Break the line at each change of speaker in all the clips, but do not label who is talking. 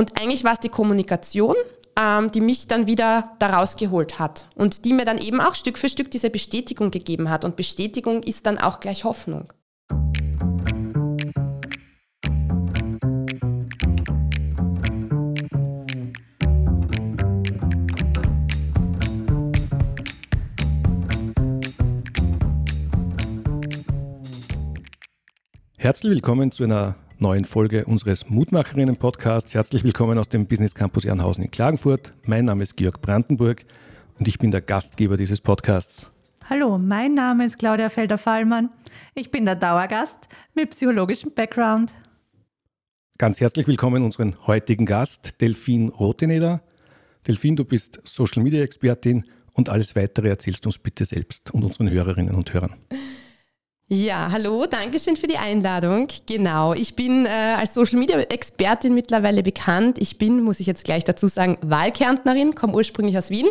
Und eigentlich war es die Kommunikation, ähm, die mich dann wieder daraus geholt hat und die mir dann eben auch Stück für Stück diese Bestätigung gegeben hat. Und Bestätigung ist dann auch gleich Hoffnung.
Herzlich willkommen zu einer neuen Folge unseres Mutmacherinnen-Podcasts. Herzlich willkommen aus dem Business Campus Ehrenhausen in Klagenfurt. Mein Name ist Georg Brandenburg und ich bin der Gastgeber dieses Podcasts.
Hallo, mein Name ist Claudia Felder-Fallmann. Ich bin der Dauergast mit psychologischem Background.
Ganz herzlich willkommen unseren heutigen Gast, Delphine Roteneder. Delphine, du bist Social Media Expertin und alles weitere erzählst du uns bitte selbst und unseren Hörerinnen und Hörern.
Ja, hallo, danke schön für die Einladung. Genau, ich bin äh, als Social Media Expertin mittlerweile bekannt. Ich bin, muss ich jetzt gleich dazu sagen, Wahlkärntnerin, komme ursprünglich aus Wien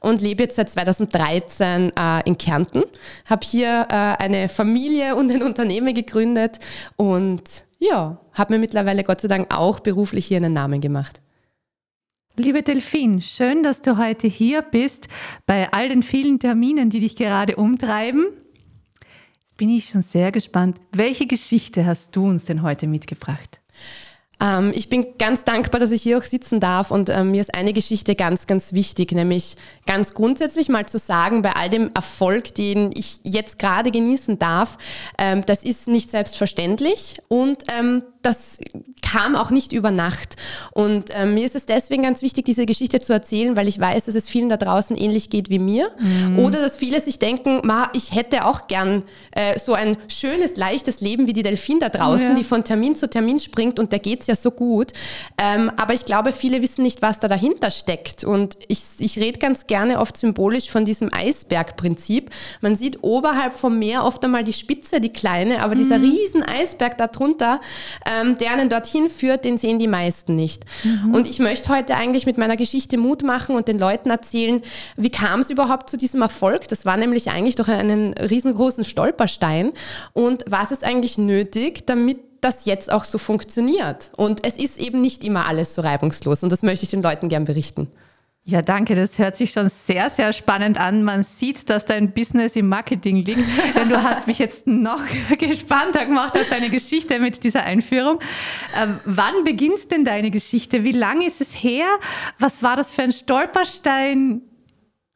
und lebe jetzt seit 2013 äh, in Kärnten. Habe hier äh, eine Familie und ein Unternehmen gegründet und ja, habe mir mittlerweile Gott sei Dank auch beruflich hier einen Namen gemacht.
Liebe Delphine, schön, dass du heute hier bist bei all den vielen Terminen, die dich gerade umtreiben bin ich schon sehr gespannt. Welche Geschichte hast du uns denn heute mitgebracht?
Ähm, ich bin ganz dankbar, dass ich hier auch sitzen darf und ähm, mir ist eine Geschichte ganz, ganz wichtig, nämlich ganz grundsätzlich mal zu sagen, bei all dem Erfolg, den ich jetzt gerade genießen darf, ähm, das ist nicht selbstverständlich und ähm, das kam auch nicht über Nacht. Und äh, mir ist es deswegen ganz wichtig, diese Geschichte zu erzählen, weil ich weiß, dass es vielen da draußen ähnlich geht wie mir. Mhm. Oder dass viele sich denken, ma, ich hätte auch gern äh, so ein schönes, leichtes Leben wie die Delfin da draußen, ja. die von Termin zu Termin springt und da geht es ja so gut. Ähm, aber ich glaube, viele wissen nicht, was da dahinter steckt. Und ich, ich rede ganz gerne oft symbolisch von diesem Eisbergprinzip. Man sieht oberhalb vom Meer oft einmal die Spitze, die kleine, aber mhm. dieser riesen Eisberg darunter, ähm, der einen dorthin führt, den sehen die meisten nicht. Mhm. Und ich möchte heute eigentlich mit meiner Geschichte Mut machen und den Leuten erzählen, wie kam es überhaupt zu diesem Erfolg? Das war nämlich eigentlich durch einen riesengroßen Stolperstein. Und was ist eigentlich nötig, damit das jetzt auch so funktioniert? Und es ist eben nicht immer alles so reibungslos. Und das möchte ich den Leuten gern berichten.
Ja, danke. Das hört sich schon sehr, sehr spannend an. Man sieht, dass dein Business im Marketing liegt. Denn du hast mich jetzt noch gespannter gemacht auf deine Geschichte mit dieser Einführung. Ähm, wann beginnt denn deine Geschichte? Wie lange ist es her? Was war das für ein Stolperstein?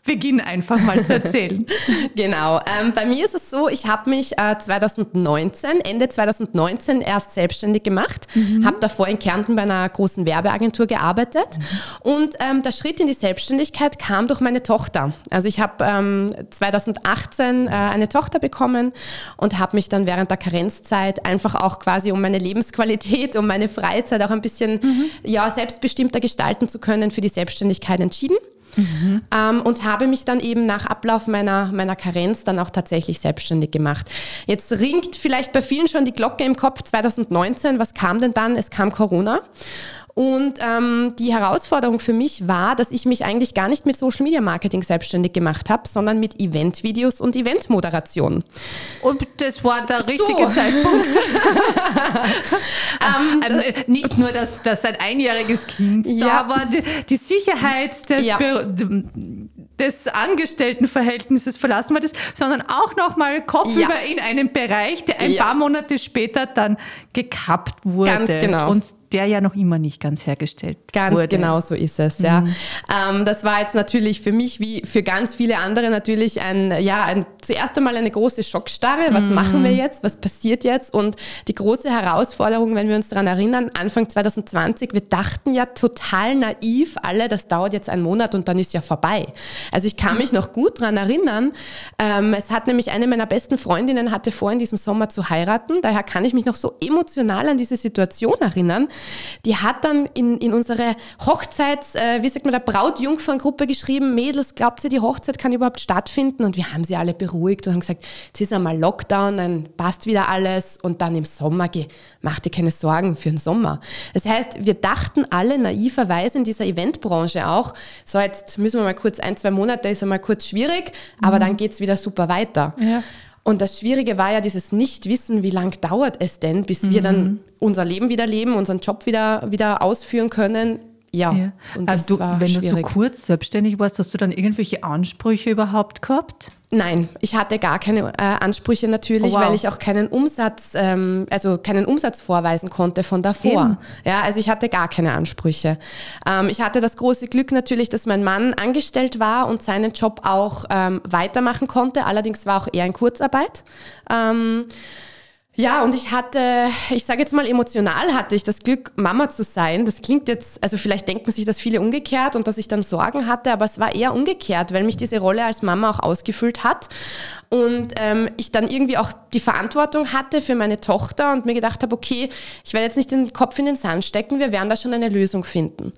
Beginn einfach mal zu erzählen.
genau. Ähm, bei mir ist es so, ich habe mich äh, 2019, Ende 2019 erst selbstständig gemacht, mhm. habe davor in Kärnten bei einer großen Werbeagentur gearbeitet mhm. und ähm, der Schritt in die Selbstständigkeit kam durch meine Tochter. Also ich habe ähm, 2018 äh, eine Tochter bekommen und habe mich dann während der Karenzzeit einfach auch quasi um meine Lebensqualität, um meine Freizeit auch ein bisschen mhm. ja, selbstbestimmter gestalten zu können für die Selbstständigkeit entschieden. Mhm. Ähm, und habe mich dann eben nach Ablauf meiner, meiner Karenz dann auch tatsächlich selbstständig gemacht. Jetzt ringt vielleicht bei vielen schon die Glocke im Kopf 2019. Was kam denn dann? Es kam Corona. Und ähm, die Herausforderung für mich war, dass ich mich eigentlich gar nicht mit Social Media Marketing selbstständig gemacht habe, sondern mit Eventvideos und Eventmoderation.
Und das war der richtige so. Zeitpunkt. ähm, ähm, äh, nicht nur, dass, dass ein einjähriges Kind ja. da war, die, die Sicherheit des, ja. des Angestelltenverhältnisses verlassen war, das, sondern auch nochmal kopfüber ja. in einen Bereich, der ein paar Monate später dann gekappt wurde.
Ganz genau.
Und der ja noch immer nicht ganz hergestellt
ganz
wurde.
Ganz genau so ist es, ja. Mhm. Ähm, das war jetzt natürlich für mich wie für ganz viele andere natürlich ein, ja, ein, zuerst einmal eine große Schockstarre. Was mhm. machen wir jetzt? Was passiert jetzt? Und die große Herausforderung, wenn wir uns daran erinnern, Anfang 2020, wir dachten ja total naiv alle, das dauert jetzt einen Monat und dann ist ja vorbei. Also ich kann mich noch gut daran erinnern. Ähm, es hat nämlich eine meiner besten Freundinnen hatte vor, in diesem Sommer zu heiraten. Daher kann ich mich noch so emotional an diese Situation erinnern die hat dann in, in unsere Hochzeits, äh, wie sagt man, der Brautjungferngruppe geschrieben, Mädels, glaubt ihr, die Hochzeit kann überhaupt stattfinden? Und wir haben sie alle beruhigt und haben gesagt, es ist einmal Lockdown, dann passt wieder alles und dann im Sommer, geh, mach dir keine Sorgen für den Sommer. Das heißt, wir dachten alle naiverweise in dieser Eventbranche auch, so jetzt müssen wir mal kurz ein, zwei Monate, ist einmal kurz schwierig, aber mhm. dann geht es wieder super weiter. Ja. Und das Schwierige war ja dieses Nichtwissen, wie lang dauert es denn, bis wir dann
Mhm.
unser Leben wieder leben, unseren Job wieder, wieder ausführen können. Ja,
Ja.
und
Aber
das
du,
war
wenn du so
schwierig.
kurz selbstständig warst, hast du dann irgendwelche Ansprüche überhaupt gehabt?
Nein, ich hatte gar keine äh, Ansprüche natürlich,
Oh, wow.
weil ich auch keinen Umsatz, ähm, also keinen Umsatz vorweisen konnte von davor.
Eben.
Ja, also ich hatte gar keine Ansprüche. Ähm, ich hatte das große Glück natürlich, dass mein Mann angestellt war und seinen Job auch ähm, weitermachen konnte. Allerdings war auch er in Kurzarbeit. Ja, und ich hatte, ich sage jetzt mal emotional hatte ich das Glück, Mama zu sein. Das klingt jetzt, also vielleicht denken sich das viele umgekehrt und dass ich dann Sorgen hatte, aber es war eher umgekehrt, weil mich diese Rolle als Mama auch ausgefüllt hat und ähm, ich dann irgendwie auch die Verantwortung hatte für meine Tochter und mir gedacht habe, okay, ich werde jetzt nicht den Kopf in den Sand stecken, wir werden da schon eine Lösung finden.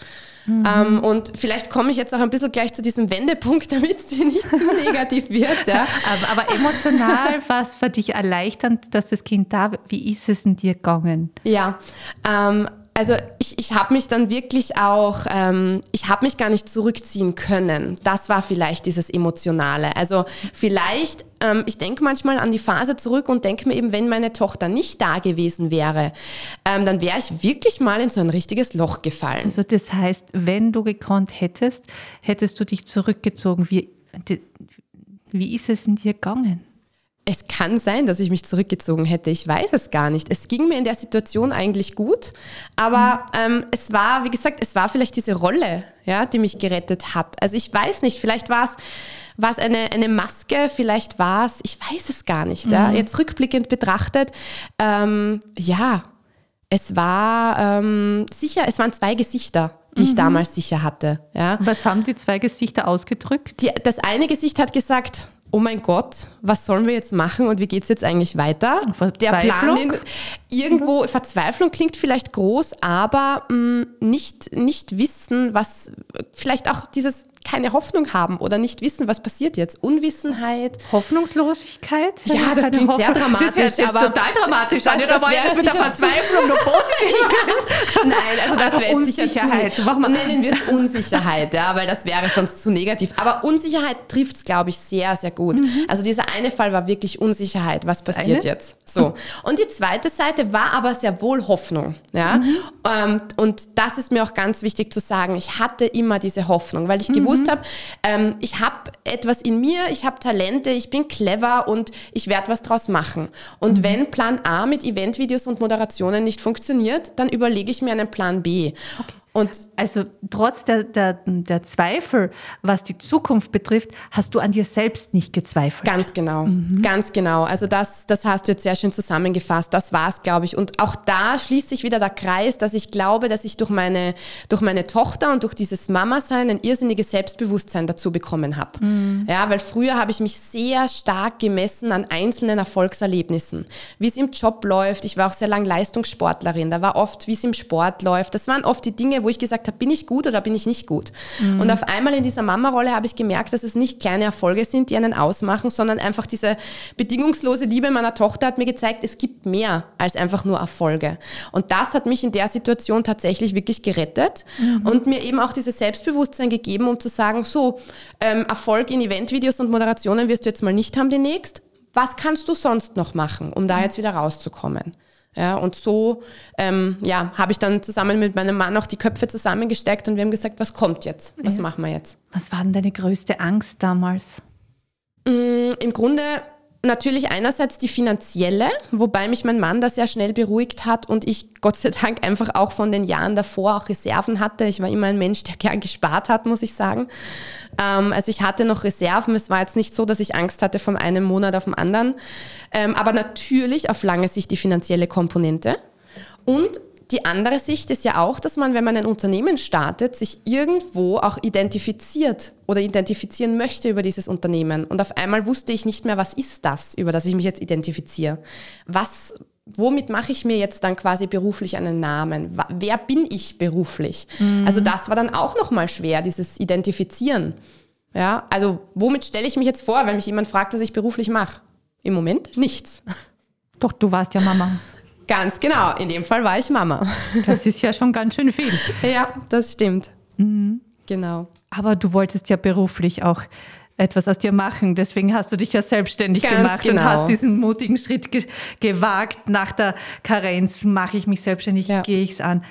Ähm, und vielleicht komme ich jetzt auch ein bisschen gleich zu diesem Wendepunkt, damit sie nicht zu negativ wird. Ja.
Aber, aber emotional war es für dich erleichternd, dass das Kind da war. Wie ist es in dir gegangen?
Ja, ähm, also ich, ich habe mich dann wirklich auch, ähm, ich habe mich gar nicht zurückziehen können. Das war vielleicht dieses Emotionale. Also vielleicht, ähm, ich denke manchmal an die Phase zurück und denke mir eben, wenn meine Tochter nicht da gewesen wäre, ähm, dann wäre ich wirklich mal in so ein richtiges Loch gefallen.
Also das heißt, wenn du gekonnt hättest, hättest du dich zurückgezogen. Wie, wie ist es in dir gegangen?
Es kann sein, dass ich mich zurückgezogen hätte. Ich weiß es gar nicht. Es ging mir in der Situation eigentlich gut, aber ähm, es war, wie gesagt, es war vielleicht diese Rolle, ja, die mich gerettet hat. Also ich weiß nicht, vielleicht war es war es eine, eine Maske, vielleicht war es, ich weiß es gar nicht. Ja. Jetzt rückblickend betrachtet, ähm, ja, es war ähm, sicher, es waren zwei Gesichter, die ich damals sicher hatte. Ja.
Was haben die zwei Gesichter ausgedrückt?
Die, das eine Gesicht hat gesagt, oh mein Gott, was sollen wir jetzt machen und wie geht es jetzt eigentlich weiter? Der Plan, den, irgendwo, Verzweiflung klingt vielleicht groß, aber mh, nicht, nicht wissen, was, vielleicht auch dieses keine Hoffnung haben oder nicht wissen, was passiert jetzt. Unwissenheit.
Hoffnungslosigkeit?
Ja, das klingt sehr dramatisch,
Das sich
aber-
total dramatisch
Das-.
Ja,
das
da war
wäre
jetzt mit der Verzweiflung noch positiv.
Nein, also das wäre
Unsicherheit.
zu, nennen wir es Unsicherheit, ja, weil das wäre sonst zu negativ. Aber Unsicherheit trifft es, glaube ich, sehr, sehr gut. Also dieser eine Fall war wirklich Unsicherheit. Was passiert
eine?
jetzt? So. Und die zweite Seite war aber sehr wohl Hoffnung. Ja? Ähm, und das ist mir auch ganz wichtig zu sagen. Ich hatte immer diese Hoffnung, weil ich gewusst habe, ähm, ich habe etwas in mir, ich habe Talente, ich bin clever und ich werde was draus machen. Und wenn Plan A mit Eventvideos und Moderationen nicht funktioniert, dann überlege ich mir einen Plan B. Und
Also trotz der, der, der Zweifel, was die Zukunft betrifft, hast du an dir selbst nicht gezweifelt.
Ganz genau, ganz genau. Also das, das hast du jetzt sehr schön zusammengefasst. Das war es, glaube ich. Und auch da schließt sich wieder der Kreis, dass ich glaube, dass ich durch meine, durch meine Tochter und durch dieses Mama-Sein ein irrsinniges Selbstbewusstsein dazu bekommen habe. Ja, weil früher habe ich mich sehr stark gemessen an einzelnen Erfolgserlebnissen. Wie es im Job läuft. Ich war auch sehr lange Leistungssportlerin. Da war oft, wie es im Sport läuft. Das waren oft die Dinge, wo ich gesagt habe, bin ich gut oder bin ich nicht gut? Und auf einmal in dieser Mama-Rolle habe ich gemerkt, dass es nicht kleine Erfolge sind, die einen ausmachen, sondern einfach diese bedingungslose Liebe meiner Tochter hat mir gezeigt, es gibt mehr als einfach nur Erfolge. Und das hat mich in der Situation tatsächlich wirklich gerettet und mir eben auch dieses Selbstbewusstsein gegeben, um zu sagen, so, ähm, Erfolg in Eventvideos und Moderationen wirst du jetzt mal nicht haben demnächst. Was kannst du sonst noch machen, um da jetzt wieder rauszukommen? Ja, und so ähm, ja, habe ich dann zusammen mit meinem Mann auch die Köpfe zusammengesteckt und wir haben gesagt, was kommt jetzt? Was machen wir jetzt?
Was war denn deine größte Angst damals?
Mm, Im Grunde natürlich einerseits die finanzielle, wobei mich mein Mann da sehr schnell beruhigt hat und ich Gott sei Dank einfach auch von den Jahren davor auch Reserven hatte. Ich war immer ein Mensch, der gern gespart hat, muss ich sagen. Ähm, also ich hatte noch Reserven. Es war jetzt nicht so, dass ich Angst hatte von einem Monat auf den anderen. Ähm, aber natürlich auf lange Sicht die finanzielle Komponente. Und die andere Sicht ist ja auch, dass man, wenn man ein Unternehmen startet, sich irgendwo auch identifiziert oder identifizieren möchte über dieses Unternehmen. Und auf einmal wusste ich nicht mehr, was ist das, über das ich mich jetzt identifiziere. Was, womit mache ich mir jetzt dann quasi beruflich einen Namen? Wer bin ich beruflich? Also das war dann auch nochmal schwer, dieses Identifizieren. Ja, also womit stelle ich mich jetzt vor, wenn mich jemand fragt, was ich beruflich mache? Im Moment nichts.
Doch, du warst ja Mama.
Ganz genau, in dem Fall war ich Mama.
Das ist ja schon ganz schön viel.
Ja, das stimmt. Genau.
Aber du wolltest ja beruflich auch etwas aus dir machen. Deswegen hast du dich ja selbstständig
Ganz
gemacht
genau.
und hast diesen mutigen Schritt ge gewagt. Nach der Karenz mache ich mich selbstständig,
Ja.
gehe ich es an.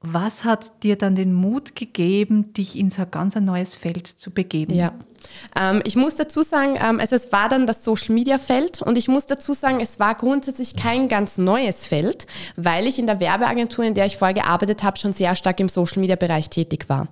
Was hat dir dann den Mut gegeben, dich in so ein ganz ein neues Feld zu begeben?
Ja. Ähm, ich muss dazu sagen, ähm, also es war dann das Social Media Feld und ich muss dazu sagen, es war grundsätzlich kein ganz neues Feld, weil ich in der Werbeagentur, in der ich vorher gearbeitet habe, schon sehr stark im Social Media Bereich tätig war.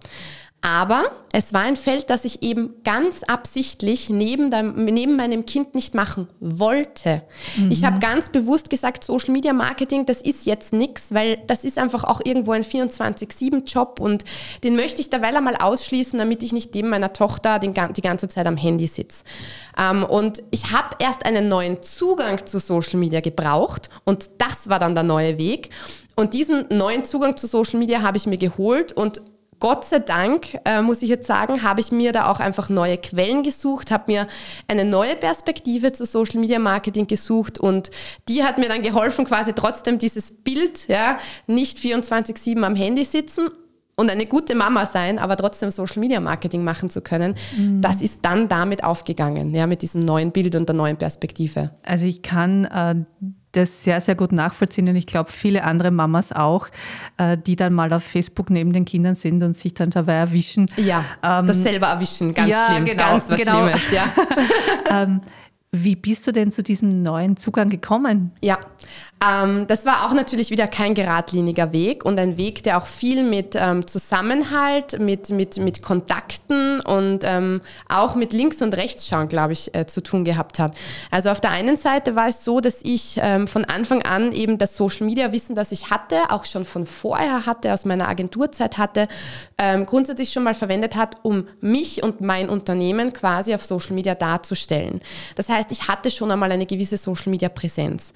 Aber es war ein Feld, das ich eben ganz absichtlich neben, dem, neben meinem Kind nicht machen wollte. Ich habe ganz bewusst gesagt, Social Media Marketing, das ist jetzt nichts, weil das ist einfach auch irgendwo ein 24-7-Job und den möchte ich derweil einmal ausschließen, damit ich nicht neben meiner Tochter den, die ganze Zeit am Handy sitze. Ähm, und ich habe erst einen neuen Zugang zu Social Media gebraucht und das war dann der neue Weg. Und diesen neuen Zugang zu Social Media habe ich mir geholt und Gott sei Dank, äh, muss ich jetzt sagen, habe ich mir da auch einfach neue Quellen gesucht, habe mir eine neue Perspektive zu Social Media Marketing gesucht und die hat mir dann geholfen, quasi trotzdem dieses Bild, ja, nicht 24-7 am Handy sitzen und eine gute Mama sein, aber trotzdem Social Media Marketing machen zu können. Das ist dann damit aufgegangen, ja, mit diesem neuen Bild und der neuen Perspektive.
Also ich kann äh, das sehr, sehr gut nachvollziehen und ich glaube viele andere Mamas auch, äh, die dann mal auf Facebook neben den Kindern sind und sich dann dabei erwischen.
Ja,
Ähm,
das selber erwischen, ganz
ja,
schlimm,
genau,
ganz was
genau.
Schlimmes, ja.
Ähm, wie bist du denn zu diesem neuen Zugang gekommen?
Ja, ähm, das war auch natürlich wieder kein geradliniger Weg und ein Weg, der auch viel mit ähm, Zusammenhalt, mit, mit, mit Kontakten und ähm, auch mit Links- und Rechtsschauen, glaube ich, äh, zu tun gehabt hat. Also auf der einen Seite war es so, dass ich ähm, von Anfang an eben das Social-Media-Wissen, das ich hatte, auch schon von vorher hatte, aus meiner Agenturzeit hatte, ähm, grundsätzlich schon mal verwendet hat, um mich und mein Unternehmen quasi auf Social Media darzustellen. Das heißt, ich hatte schon einmal eine gewisse Social-Media-Präsenz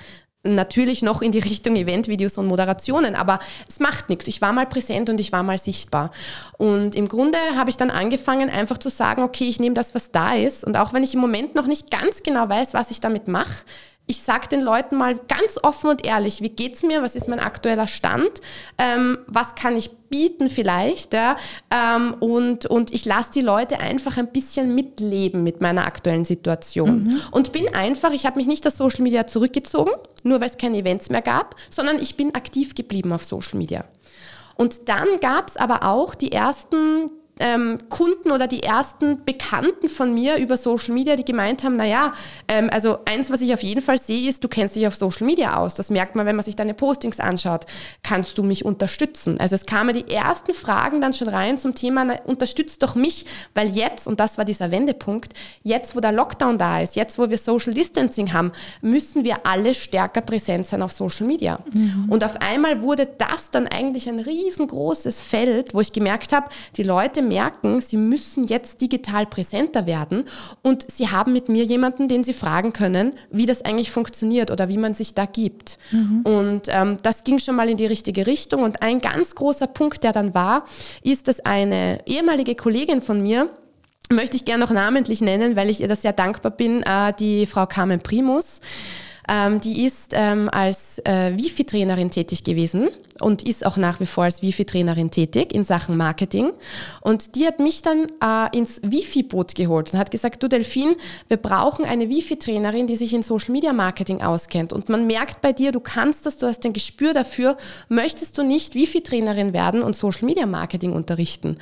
natürlich noch in die Richtung Eventvideos und Moderationen, aber es macht nichts. Ich war mal präsent und ich war mal sichtbar. Und im Grunde habe ich dann angefangen, einfach zu sagen, okay, ich nehme das, was da ist. Und auch wenn ich im Moment noch nicht ganz genau weiß, was ich damit mache, ich sage den Leuten mal ganz offen und ehrlich, wie geht's mir, was ist mein aktueller Stand, ähm, was kann ich bieten vielleicht, ja? ähm, und, und ich lasse die Leute einfach ein bisschen mitleben mit meiner aktuellen Situation. Und bin einfach, ich habe mich nicht aus Social Media zurückgezogen, nur weil es keine Events mehr gab, sondern ich bin aktiv geblieben auf Social Media. Und dann gab es aber auch die ersten ähm, Kunden oder die ersten Bekannten von mir über Social Media, die gemeint haben, naja, ähm, also eins, was ich auf jeden Fall sehe, ist, du kennst dich auf Social Media aus. Das merkt man, wenn man sich deine Postings anschaut. Kannst du mich unterstützen? Also es kamen die ersten Fragen dann schon rein zum Thema, na, unterstützt doch mich, weil jetzt, und das war dieser Wendepunkt, jetzt, wo der Lockdown da ist, jetzt, wo wir Social Distancing haben, müssen wir alle stärker präsent sein auf Social Media. Und auf einmal wurde das dann eigentlich ein riesengroßes Feld, wo ich gemerkt habe, die Leute merken, sie müssen jetzt digital präsenter werden und sie haben mit mir jemanden, den sie fragen können, wie das eigentlich funktioniert oder wie man sich da gibt. Und ähm, das ging schon mal in die richtige Richtung. Und ein ganz großer Punkt, der dann war, ist, dass eine ehemalige Kollegin von mir, möchte ich gerne noch namentlich nennen, weil ich ihr das sehr dankbar bin, äh, die Frau Carmen Primus. Ähm, die ist ähm, als äh, Wifi-Trainerin tätig gewesen und ist auch nach wie vor als Wifi-Trainerin tätig in Sachen Marketing. Und die hat mich dann äh, ins Wifi-Boot geholt und hat gesagt, du Delfin, wir brauchen eine Wifi-Trainerin, die sich in Social-Media-Marketing auskennt. Und man merkt bei dir, du kannst das, du hast ein Gespür dafür, möchtest du nicht Wifi-Trainerin werden und Social-Media-Marketing unterrichten?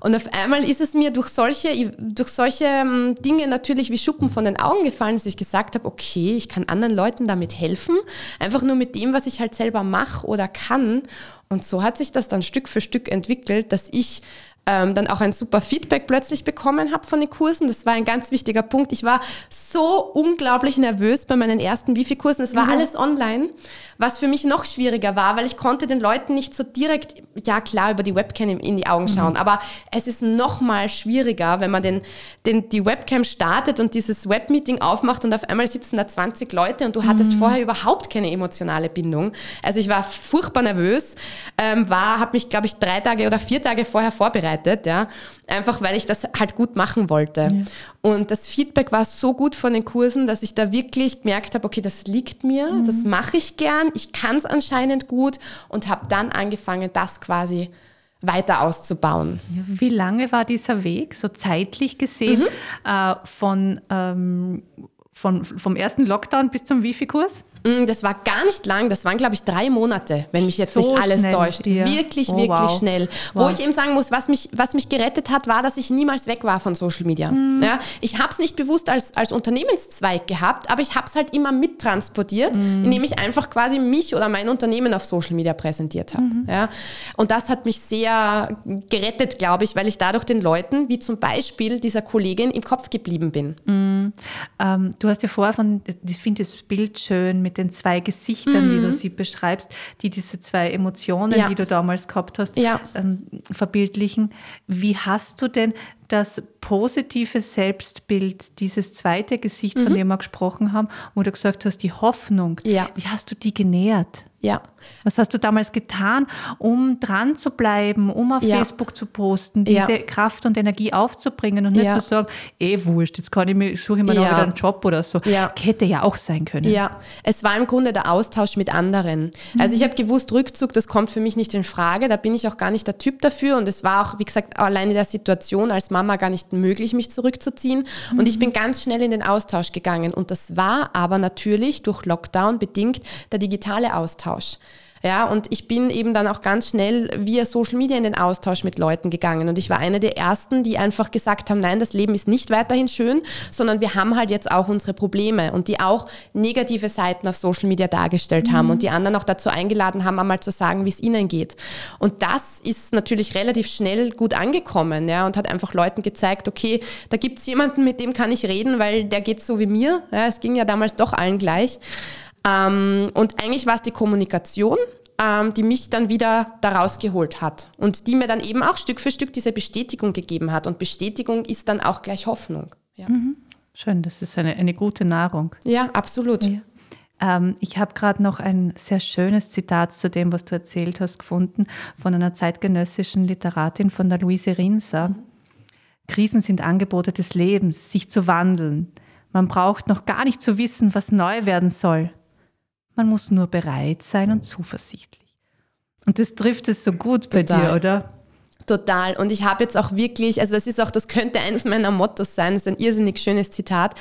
Und auf einmal ist es mir durch solche, durch solche ähm, Dinge natürlich wie Schuppen von den Augen gefallen, dass ich gesagt habe, okay, ich kann anderen Leuten damit helfen, einfach nur mit dem, was ich halt selber mache oder kann. Und so hat sich das dann Stück für Stück entwickelt, dass ich ähm, dann auch ein super Feedback plötzlich bekommen habe von den Kursen. Das war ein ganz wichtiger Punkt. Ich war so unglaublich nervös bei meinen ersten Wifi-Kursen. Es war
Mhm.
alles online, was für mich noch schwieriger war, weil ich konnte den Leuten nicht so direkt, ja klar, über die Webcam in die Augen schauen, aber es ist noch mal schwieriger, wenn man den, den, die Webcam startet und dieses Webmeeting aufmacht und auf einmal sitzen da 20 Leute und du hattest vorher überhaupt keine emotionale Bindung. Also ich war furchtbar nervös, ähm, war, habe mich, glaube ich, drei Tage oder vier Tage vorher vorbereitet, ja, einfach weil ich das halt gut machen wollte. Und das Feedback war so gut von den Kursen, dass ich da wirklich gemerkt habe, okay, das liegt mir, das mache ich gern, ich kann es anscheinend gut und habe dann angefangen, das quasi weiter auszubauen.
Wie lange war dieser Weg, so zeitlich gesehen, mhm. äh, von, ähm, von, vom ersten Lockdown bis zum Wifi-Kurs?
Mm, das war gar nicht lang, das waren, glaube ich, drei Monate, wenn mich jetzt so nicht alles täuscht. Wirklich, oh, wirklich wow. schnell. Wow. Wo ich eben sagen muss, was mich, was mich gerettet hat, war, dass ich niemals weg war von Social Media. Mhm. Ja, ich habe es nicht bewusst als, als Unternehmenszweig gehabt, aber ich habe es halt immer mittransportiert, mhm. indem ich einfach quasi mich oder mein Unternehmen auf Social Media präsentiert habe. Mhm. Ja, und das hat mich sehr gerettet, glaube ich, weil ich dadurch den Leuten, wie zum Beispiel dieser Kollegin, im Kopf geblieben bin.
Mhm. Ähm, du hast ja vorher von, ich finde das Bild schön mit den zwei Gesichtern, mhm. wie du sie beschreibst, die diese zwei Emotionen, ja. die du damals gehabt hast, ja. ähm, verbildlichen. Wie hast du denn das positive Selbstbild, dieses zweite Gesicht, von mhm. dem wir gesprochen haben, wo du gesagt hast, die Hoffnung, ja. wie hast du die genährt?
Ja.
Was hast du damals getan, um dran zu bleiben, um auf ja. Facebook zu posten, diese ja. Kraft und Energie aufzubringen und nicht zu sagen, eh wurscht, jetzt kann ich mir, suche ich mir noch wieder einen Job oder so. Hätte ja auch sein können.
Ja, es war im Grunde der Austausch mit anderen. Mhm. Also ich habe gewusst, Rückzug, das kommt für mich nicht in Frage, da bin ich auch gar nicht der Typ dafür und es war auch, wie gesagt, allein in der Situation als Mama gar nicht möglich, mich zurückzuziehen mhm. und ich bin ganz schnell in den Austausch gegangen und das war aber natürlich durch Lockdown bedingt der digitale Austausch. Ja, und ich bin eben dann auch ganz schnell via Social Media in den Austausch mit Leuten gegangen. Und ich war eine der ersten, die einfach gesagt haben, nein, das Leben ist nicht weiterhin schön, sondern wir haben halt jetzt auch unsere Probleme und die auch negative Seiten auf Social Media dargestellt mhm. haben und die anderen auch dazu eingeladen haben, einmal zu sagen, wie es ihnen geht. Und das ist natürlich relativ schnell gut angekommen, ja, und hat einfach Leuten gezeigt, okay, da gibt es jemanden, mit dem kann ich reden, weil der geht so wie mir. Ja, es ging ja damals doch allen gleich. Ähm, und eigentlich war es die Kommunikation, ähm, die mich dann wieder da rausgeholt hat und die mir dann eben auch Stück für Stück diese Bestätigung gegeben hat. Und Bestätigung ist dann auch gleich Hoffnung.
Ja. Mhm. Schön, das ist eine, eine gute Nahrung.
Ja, absolut. Ja.
Ähm, ich habe gerade noch ein sehr schönes Zitat zu dem, was du erzählt hast, gefunden von einer zeitgenössischen Literatin, von der Luise Rinser. Krisen sind Angebote des Lebens, sich zu wandeln. Man braucht noch gar nicht zu wissen, was neu werden soll. Man muss nur bereit sein und zuversichtlich. Und das trifft es so gut bei Total. dir, oder?
Total. Und ich habe jetzt auch wirklich, also das ist auch, das könnte eines meiner Mottos sein, das ist ein irrsinnig schönes Zitat.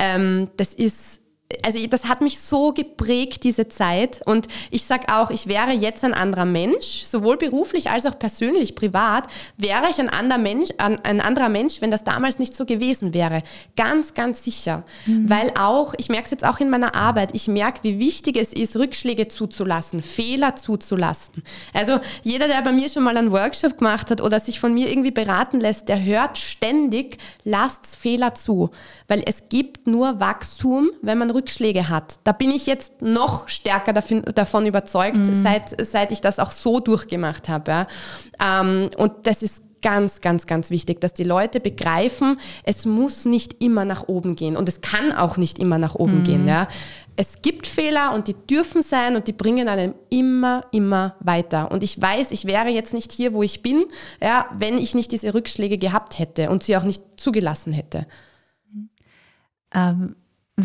Ähm, das ist also das hat mich so geprägt, diese Zeit. Und ich sage auch, ich wäre jetzt ein anderer Mensch, sowohl beruflich als auch persönlich, privat, wäre ich ein anderer Mensch, ein anderer Mensch, wenn das damals nicht so gewesen wäre. Ganz, ganz sicher. Mhm. Weil auch, ich merke es jetzt auch in meiner Arbeit, ich merke, wie wichtig es ist, Rückschläge zuzulassen, Fehler zuzulassen. Also jeder, der bei mir schon mal einen Workshop gemacht hat oder sich von mir irgendwie beraten lässt, der hört ständig, lasst Fehler zu. Weil es gibt nur Wachstum, wenn man Rückschläge hat. Da bin ich jetzt noch stärker davon überzeugt, mhm. seit, seit ich das auch so durchgemacht habe. Ja. Ähm, und das ist ganz, ganz, ganz wichtig, dass die Leute begreifen, es muss nicht immer nach oben gehen und es kann auch nicht immer nach oben mhm. gehen. Ja. Es gibt Fehler und die dürfen sein und die bringen einem immer, immer weiter. Und ich weiß, ich wäre jetzt nicht hier, wo ich bin, ja, wenn ich nicht diese Rückschläge gehabt hätte und sie auch nicht zugelassen hätte.
Ähm,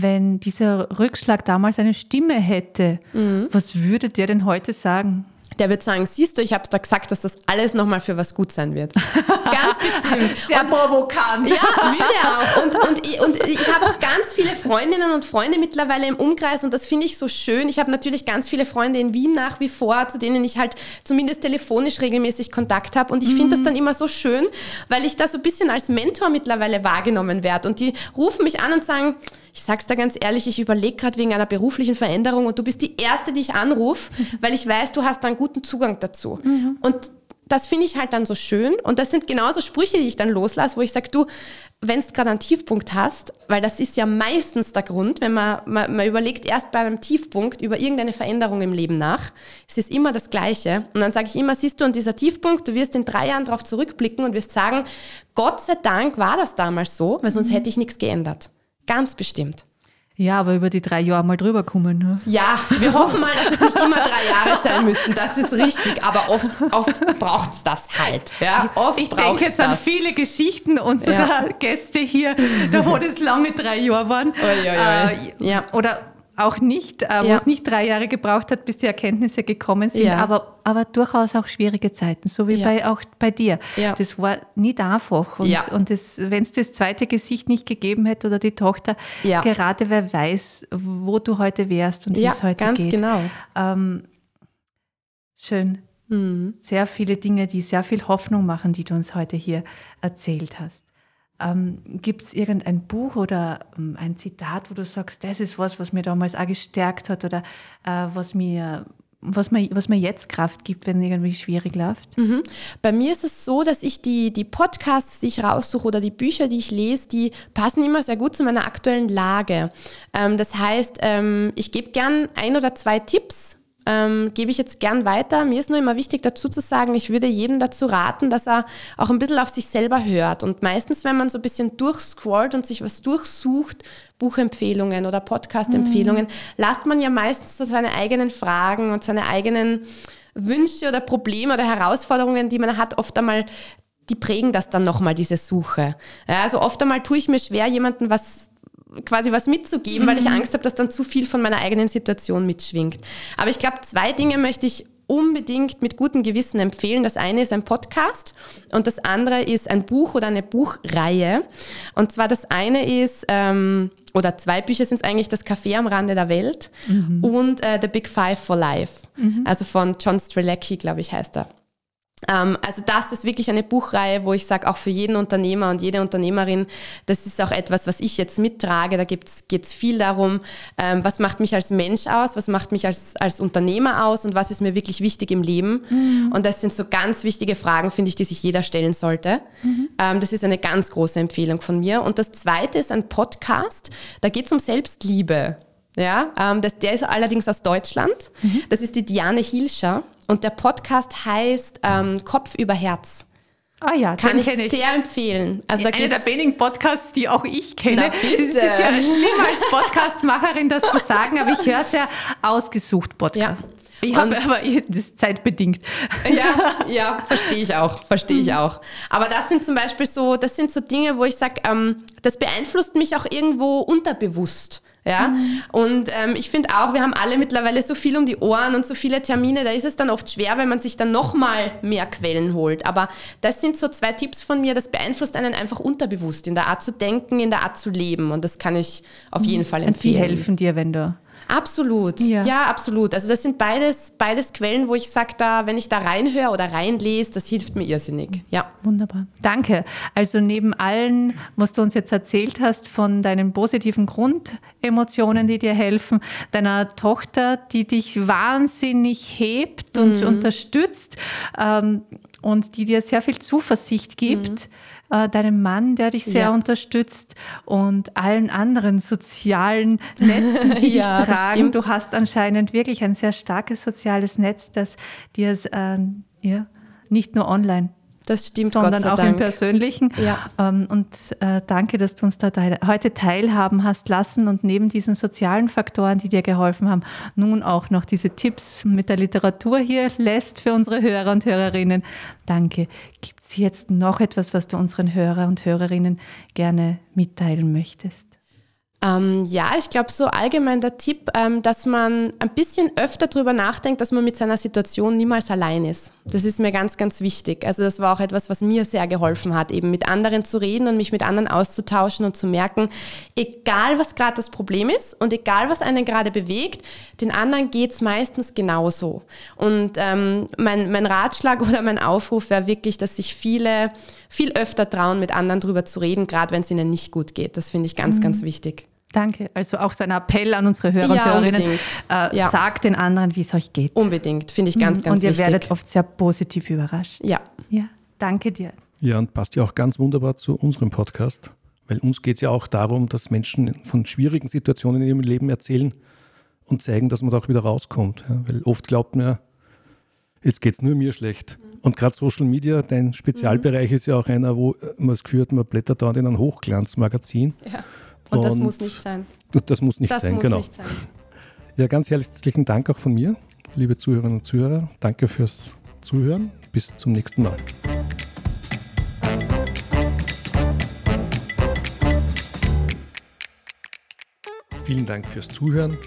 wenn dieser Rückschlag damals eine Stimme hätte, mhm. was würde der denn heute sagen?
der wird sagen, siehst du, ich habe es da gesagt, dass das alles nochmal für was gut sein wird. Ganz bestimmt.
Sehr und, provokant.
Ja, würde er auch. Und, und, ich, und ich habe auch ganz viele Freundinnen und Freunde mittlerweile im Umkreis und das finde ich so schön. Ich habe natürlich ganz viele Freunde in Wien nach wie vor, zu denen ich halt zumindest telefonisch regelmäßig Kontakt habe und ich finde das mhm. dann immer so schön, weil ich da so ein bisschen als Mentor mittlerweile wahrgenommen werde und die rufen mich an und sagen, ich sag's da ganz ehrlich, ich überlege gerade wegen einer beruflichen Veränderung und du bist die Erste, die ich anrufe, weil ich weiß, du hast da einen guten Zugang dazu. Mhm. Und das finde ich halt dann so schön. Und das sind genauso Sprüche, die ich dann loslasse, wo ich sage, du, wenn du gerade einen Tiefpunkt hast, weil das ist ja meistens der Grund, wenn man, man, man, überlegt erst bei einem Tiefpunkt über irgendeine Veränderung im Leben nach, es ist immer das Gleiche. Und dann sage ich immer, siehst du, und dieser Tiefpunkt, du wirst in drei Jahren darauf zurückblicken und wirst sagen, Gott sei Dank war das damals so, weil sonst mhm. hätte ich nichts geändert. Ganz bestimmt.
Ja, aber über die drei Jahre mal drüber kommen. Ne?
Ja, wir hoffen mal, dass es nicht immer drei Jahre sein müssen. Das ist richtig. Aber oft, oft braucht es das halt. Ja, oft
ich denke jetzt das. an viele Geschichten unserer ja. Gäste hier, da wo das lange drei Jahre waren. Oi, oi, oi. Äh, ja. Oder auch nicht, äh, wo
Ja.
es nicht drei Jahre gebraucht hat, bis die Erkenntnisse gekommen sind,
Ja.
aber, aber durchaus auch schwierige Zeiten, so wie
Ja.
bei, auch bei dir.
Ja.
Das war nicht einfach. Und, und wenn es das zweite Gesicht nicht gegeben hätte oder die Tochter,
Ja.
gerade wer weiß, wo du heute wärst und wie es heute
ganz
geht.
genau.
Ähm, schön.
Mhm.
Sehr viele Dinge, die sehr viel Hoffnung machen, die du uns heute hier erzählt hast. Ähm, Gibt es irgendein Buch oder ähm, ein Zitat, wo du sagst, das ist was, was mir damals auch gestärkt hat oder äh, was, mir, was, mir, was mir jetzt Kraft gibt, wenn irgendwie schwierig läuft?
Mhm. Bei mir ist es so, dass ich die, die Podcasts, die ich raussuche oder die Bücher, die ich lese, die passen immer sehr gut zu meiner aktuellen Lage. Ähm, das heißt, ähm, ich gebe gern ein oder zwei Tipps, ähm, gebe ich jetzt gern weiter. Mir ist nur immer wichtig dazu zu sagen, ich würde jedem dazu raten, dass er auch ein bisschen auf sich selber hört. Und meistens, wenn man so ein bisschen durchscrollt und sich was durchsucht, Buchempfehlungen oder Podcast-Empfehlungen, lasst man ja meistens so seine eigenen Fragen und seine eigenen Wünsche oder Probleme oder Herausforderungen, die man hat, oft einmal, die prägen das dann nochmal, diese Suche. Ja, also oft einmal tue ich mir schwer, jemandem was quasi was mitzugeben, weil ich Angst habe, dass dann zu viel von meiner eigenen Situation mitschwingt. Aber ich glaube, zwei Dinge möchte ich unbedingt mit gutem Gewissen empfehlen. Das eine ist ein Podcast und das andere ist ein Buch oder eine Buchreihe. Und zwar das eine ist, ähm, oder zwei Bücher sind es eigentlich, Das Café am Rande der Welt und äh, The Big Five for Life. Also von John Strelacki, glaube ich, heißt er. Ähm, also das ist wirklich eine Buchreihe, wo ich sage, auch für jeden Unternehmer und jede Unternehmerin, das ist auch etwas, was ich jetzt mittrage. Da geht es viel darum, ähm, was macht mich als Mensch aus, was macht mich als, als Unternehmer aus und was ist mir wirklich wichtig im Leben. Und das sind so ganz wichtige Fragen, finde ich, die sich jeder stellen sollte. Ähm, das ist eine ganz große Empfehlung von mir. Und das zweite ist ein Podcast, da geht es um Selbstliebe. Ja, ähm, das, der ist allerdings aus Deutschland. Das ist die Diane Hilscher. Und der Podcast heißt ähm, Kopf über Herz.
Ah ja,
Kann ich
ich.
sehr empfehlen. Also da
Einer der wenigen Podcasts, die auch ich kenne.
Na, bitte.
Es ist ja schlimm als Podcastmacherin, das zu sagen, aber ich höre sehr ausgesucht Podcast.
Ja.
Ich habe aber ich, das ist zeitbedingt.
ja, ja, verstehe ich auch, verstehe
Mhm.
ich auch. Aber das sind zum Beispiel so, das sind so Dinge, wo ich sage, ähm, das beeinflusst mich auch irgendwo unterbewusst. Ja,
Mhm.
und ähm, ich finde auch, wir haben alle mittlerweile so viel um die Ohren und so viele Termine, da ist es dann oft schwer, wenn man sich dann nochmal mehr Quellen holt. Aber das sind so zwei Tipps von mir, das beeinflusst einen einfach unterbewusst, in der Art zu denken, in der Art zu leben. Und das kann ich auf jeden Fall
Mhm. Und die
empfehlen.
helfen dir, wenn du.
Absolut.
Ja.
Ja. absolut. Also das sind beides, beides Quellen, wo ich sage, da, wenn ich da reinhöre oder reinlese, das hilft mir irrsinnig. Ja.
Wunderbar. Danke. Also neben allen, was du uns jetzt erzählt hast, von deinen positiven Grundemotionen, die dir helfen, deiner Tochter, die dich wahnsinnig hebt und unterstützt ähm, und die dir sehr viel Zuversicht gibt, äh, deinem Mann, der dich sehr
Ja.
unterstütst und allen anderen sozialen Netzen, die
Ja,
dich tragen. Du hast anscheinend wirklich ein sehr starkes soziales Netz, das dir äh, ja, nicht nur online
Das stimmt,
sondern auch im
Dank.
Persönlichen.
Ja.
Ähm, und äh, danke, dass du uns da heute teilhaben hast lassen und neben diesen sozialen Faktoren, die dir geholfen haben, nun auch noch diese Tipps mit der Literatur hier lässt für unsere Hörer und Hörerinnen. Danke. Gibt es jetzt noch etwas, was du unseren Hörer und Hörerinnen gerne mitteilen möchtest?
Ähm, ja, ich glaube, so allgemein der Tipp, ähm, dass man ein bisschen öfter darüber nachdenkt, dass man mit seiner Situation niemals allein ist. Das ist mir ganz, ganz wichtig. Also das war auch etwas, was mir sehr geholfen hat, eben mit anderen zu reden und mich mit anderen auszutauschen und zu merken, egal was gerade das Problem ist und egal was einen gerade bewegt, den anderen geht es meistens genauso. Und ähm, mein, mein Ratschlag oder mein Aufruf wäre wirklich, dass sich viele viel öfter trauen, mit anderen darüber zu reden, gerade wenn es ihnen nicht gut geht. Das finde ich ganz, ganz wichtig.
Danke. Also auch so ein Appell an unsere Hörer und
Ja,
Hörerinnen.
unbedingt.
Äh,
Ja.
Sagt den anderen, wie es euch geht.
Unbedingt, finde ich ganz, ganz
und ihr
wichtig.
werdet oft sehr positiv überrascht.
ja,
Ja, danke dir.
Ja, und passt ja auch ganz wunderbar zu unserem Podcast, weil uns geht es ja auch darum, dass Menschen von schwierigen Situationen in ihrem Leben erzählen und zeigen, dass man da auch wieder rauskommt. Ja, weil oft glaubt man, ja, jetzt geht es nur mir schlecht. Und gerade Social Media, dein Spezialbereich ist ja auch einer, wo man das Gefühl hat, man blättert da in ein Hochglanzmagazin.
ja. Und,
und das
muss nicht sein.
Das muss nicht
das
sein,
muss
genau.
Nicht sein.
Ja, ganz herzlichen Dank auch von mir, liebe Zuhörerinnen und Zuhörer. Danke fürs Zuhören. Bis zum nächsten Mal. Vielen Dank fürs Zuhören.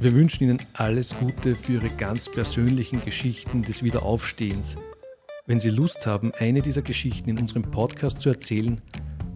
Wir wünschen Ihnen alles Gute für Ihre ganz persönlichen Geschichten des Wiederaufstehens. Wenn Sie Lust haben, eine dieser Geschichten in unserem Podcast zu erzählen,